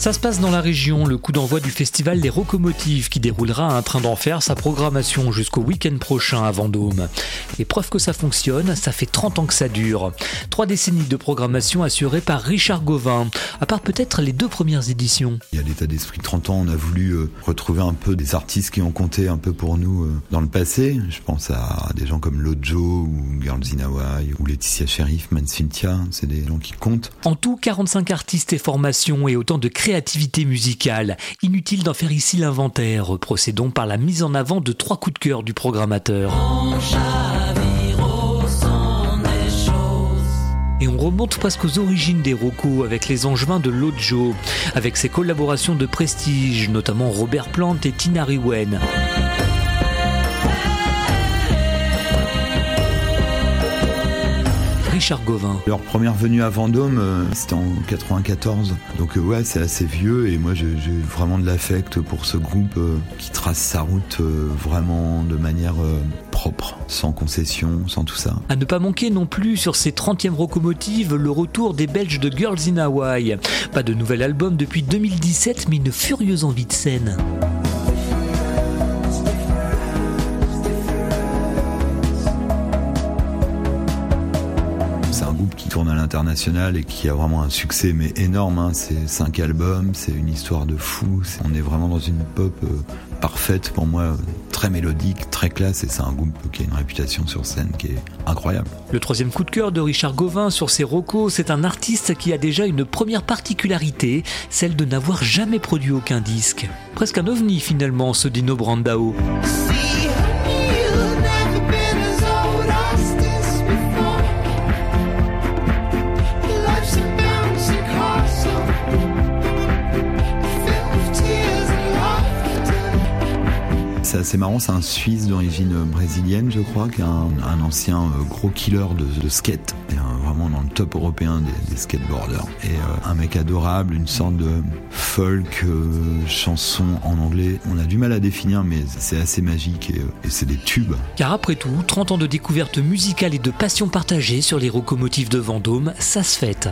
Ça se passe dans la région, le coup d'envoi du festival Les Rocomotives qui déroulera à un train d'enfer sa programmation jusqu'au week-end prochain à Vendôme. Et preuve que ça fonctionne, ça fait 30 ans que ça dure. Trois décennies de programmation assurée par Richard Gauvin, à part peut-être les deux premières éditions. Il y a l'état d'esprit 30 ans, on a voulu euh, retrouver un peu des artistes qui ont compté un peu pour nous euh, dans le passé. Je pense à des gens comme Lojo ou Girls in Hawaii ou Laetitia Sheriff, Man Cynthia, c'est des gens qui comptent. En tout, 45 artistes et formations et autant de créativité musicale. Inutile d'en faire ici l'inventaire. Procédons par la mise en avant de trois coups de cœur du programmateur. Et on remonte presque aux origines des Rocco avec les Angevins de Lojo, avec ses collaborations de prestige, notamment Robert Plant et Tina Riwen. Richard Gauvin. Leur première venue à Vendôme, euh, c'était en 94. Donc euh, ouais, c'est assez vieux et moi j'ai vraiment de l'affect pour ce groupe euh, qui trace sa route vraiment de manière propre, sans concession, sans tout ça. À ne pas manquer non plus sur ces 30e locomotives le retour des Belges de Girls in Hawaii. Pas de nouvel album depuis 2017 mais une furieuse envie de scène. Tourne à l'international et qui a vraiment un succès mais énorme. hein. C'est cinq albums, c'est une histoire de fou. On est vraiment dans une pop euh, parfaite pour moi, euh, très mélodique, très classe et c'est un groupe qui a une réputation sur scène qui est incroyable. Le troisième coup de cœur de Richard Gauvin sur ses rocos, c'est un artiste qui a déjà une première particularité, celle de n'avoir jamais produit aucun disque. Presque un ovni finalement, ce Dino Brandao. C'est assez marrant, c'est un Suisse d'origine brésilienne, je crois, qui est un, ancien euh, gros killer de, skate, et, euh, vraiment dans le top européen des, skateboarders. Et euh, un mec adorable, une sorte de folk chanson en anglais. On a du mal à définir, mais c'est assez magique et, et c'est des tubes. Car après tout, 30 ans de découverte musicale et de passion partagée sur les locomotives de Vendôme, ça se fête.